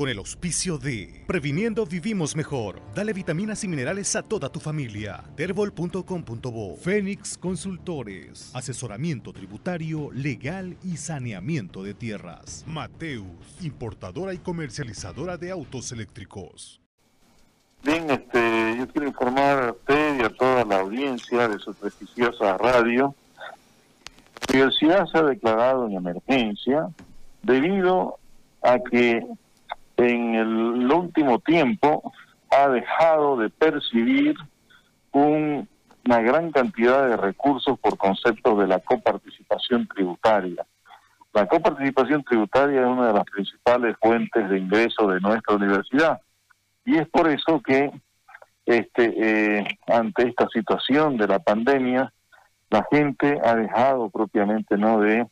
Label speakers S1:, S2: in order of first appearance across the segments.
S1: con el auspicio de Previniendo Vivimos Mejor. Dale vitaminas y minerales a toda tu familia. Terbol.com.bo Fénix Consultores. Asesoramiento tributario, legal y saneamiento de tierras. Mateus, importadora y comercializadora de autos eléctricos.
S2: Bien, este, yo quiero informar a usted y a toda la audiencia de su prestigiosa radio. La universidad se ha declarado en emergencia debido a que en el último tiempo ha dejado de percibir una gran cantidad de recursos por concepto de la coparticipación tributaria. La coparticipación tributaria es una de las principales fuentes de ingreso de nuestra universidad y es por eso que este eh, ante esta situación de la pandemia la gente ha dejado propiamente no de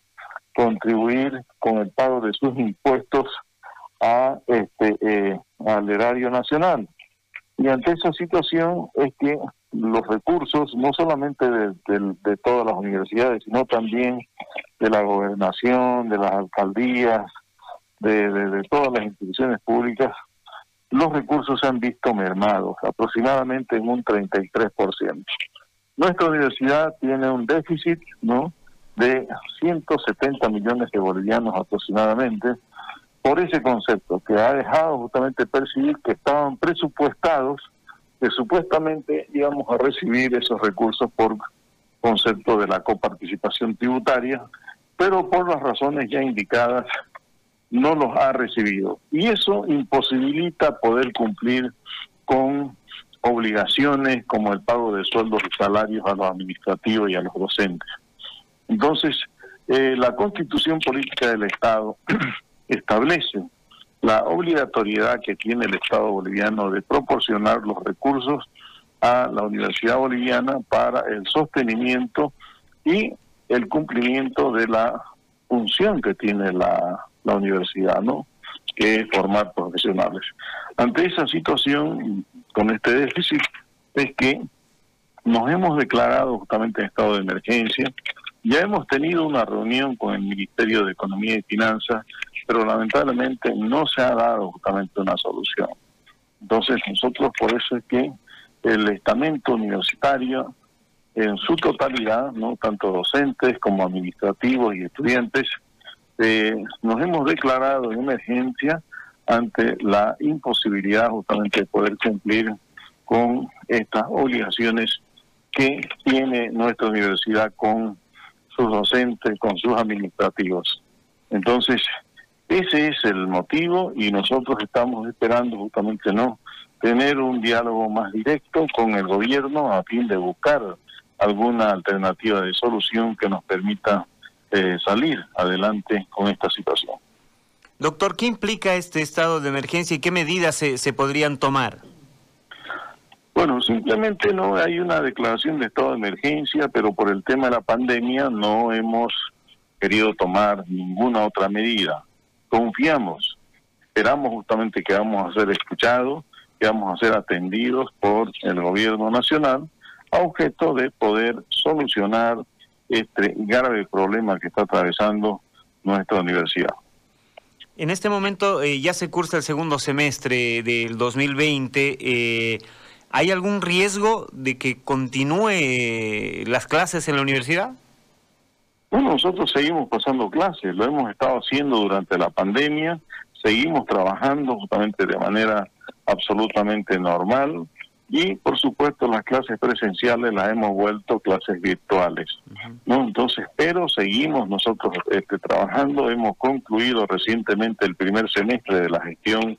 S2: contribuir con el pago de sus impuestos a este eh, al erario nacional. Y ante esa situación es que los recursos, no solamente de, todas las universidades, sino también de la gobernación, de las alcaldías, de, de, todas las instituciones públicas, los recursos se han visto mermados, aproximadamente en un 33%. Nuestra universidad tiene un déficit, ¿no? de 170 millones de bolivianos aproximadamente, por ese concepto, que ha dejado justamente percibir que estaban presupuestados, que supuestamente íbamos a recibir esos recursos por concepto de la coparticipación tributaria, pero por las razones ya indicadas no los ha recibido. Y eso imposibilita poder cumplir con obligaciones como el pago de sueldos y salarios a los administrativos y a los docentes. Entonces, eh, la constitución política del Estado establece la obligatoriedad que tiene el Estado boliviano de proporcionar los recursos a la Universidad Boliviana para el sostenimiento y el cumplimiento de la función que tiene la, universidad, ¿no? Que formar profesionales. Ante esa situación, con este déficit, es que nos hemos declarado justamente en estado de emergencia, ya hemos tenido una reunión con el Ministerio de Economía y Finanzas, pero lamentablemente no se ha dado justamente una solución. Entonces nosotros por eso es que el estamento universitario en su totalidad, no tanto docentes como administrativos y estudiantes, eh, nos hemos declarado en emergencia ante la imposibilidad justamente de poder cumplir con estas obligaciones que tiene nuestra universidad con sus docentes, con sus administrativos. Entonces, ese es el motivo y nosotros estamos esperando justamente no tener un diálogo más directo con el gobierno a fin de buscar alguna alternativa de solución que nos permita eh, salir adelante con esta situación.
S3: Doctor, ¿qué implica este estado de emergencia y qué medidas se, se podrían tomar?
S2: Bueno, simplemente no hay una declaración de estado de emergencia, pero por el tema de la pandemia no hemos querido tomar ninguna otra medida. Confiamos, esperamos justamente que vamos a ser escuchados, que vamos a ser atendidos por el gobierno nacional a objeto de poder solucionar este grave problema que está atravesando nuestra universidad.
S3: En este momento eh, ya se cursa el segundo semestre del 2020. Eh, ¿Hay algún riesgo de que continúe las clases en la universidad?
S2: Bueno, nosotros seguimos pasando clases, lo hemos estado haciendo durante la pandemia, seguimos trabajando justamente de manera absolutamente normal y por supuesto las clases presenciales las hemos vuelto clases virtuales. ¿no? Entonces, pero seguimos nosotros este, trabajando, hemos concluido recientemente el primer semestre de la gestión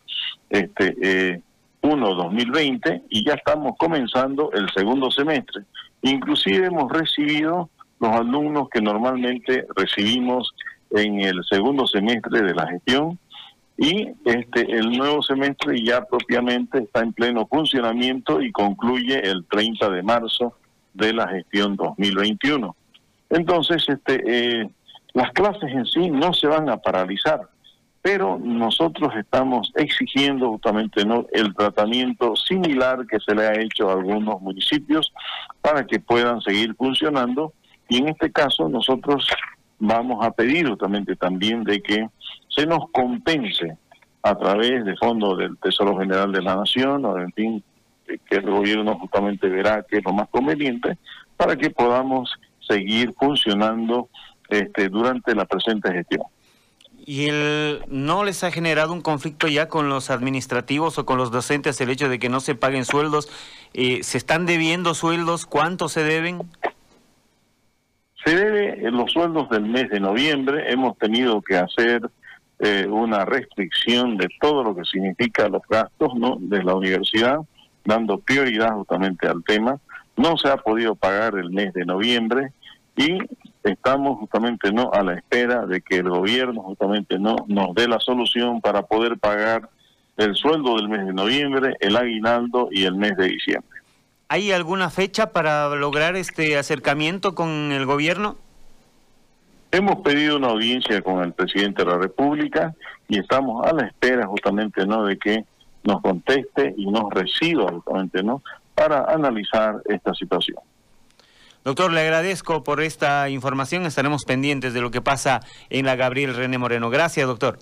S2: este, eh, 1-2020 y ya estamos comenzando el segundo semestre. Inclusive hemos recibido los alumnos que normalmente recibimos en el segundo semestre de la gestión y este el nuevo semestre ya propiamente está en pleno funcionamiento y concluye el 30 de marzo de la gestión 2021. Entonces, este eh, las clases en sí no se van a paralizar pero nosotros estamos exigiendo justamente ¿no? el tratamiento similar que se le ha hecho a algunos municipios para que puedan seguir funcionando y en este caso nosotros vamos a pedir justamente también de que se nos compense a través de fondos del Tesoro General de la Nación, o en fin, que el gobierno justamente verá que es lo más conveniente para que podamos seguir funcionando este, durante la presente gestión.
S3: ¿Y el, no les ha generado un conflicto ya con los administrativos o con los docentes el hecho de que no se paguen sueldos? Eh, ¿Se están debiendo sueldos? ¿Cuántos se deben?
S2: Debe los sueldos del mes de noviembre. Hemos tenido que hacer eh, una restricción de todo lo que significa los gastos ¿no? de la universidad, dando prioridad justamente al tema. No se ha podido pagar el mes de noviembre y estamos justamente no a la espera de que el gobierno justamente no nos dé la solución para poder pagar el sueldo del mes de noviembre, el aguinaldo y el mes de diciembre.
S3: ¿Hay alguna fecha para lograr este acercamiento con el gobierno?
S2: Hemos pedido una audiencia con el presidente de la República y estamos a la espera justamente no de que nos conteste y nos reciba justamente no para analizar esta situación.
S3: Doctor, le agradezco por esta información. Estaremos pendientes de lo que pasa en la Gabriel René Moreno. Gracias, doctor.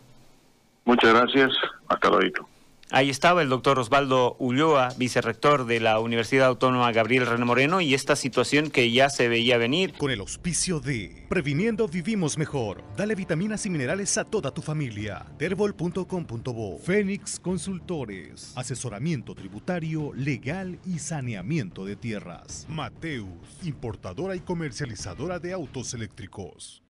S2: Muchas gracias. Hasta luego.
S3: Ahí estaba el doctor Osvaldo Ulloa, vicerrector de la Universidad Autónoma Gabriel René Moreno, y esta situación que ya se veía venir.
S1: Con el auspicio de Previniendo Vivimos Mejor. Dale vitaminas y minerales a toda tu familia. Terbol.com.bo Fénix Consultores. Asesoramiento tributario, legal y saneamiento de tierras. Mateus, importadora y comercializadora de autos eléctricos.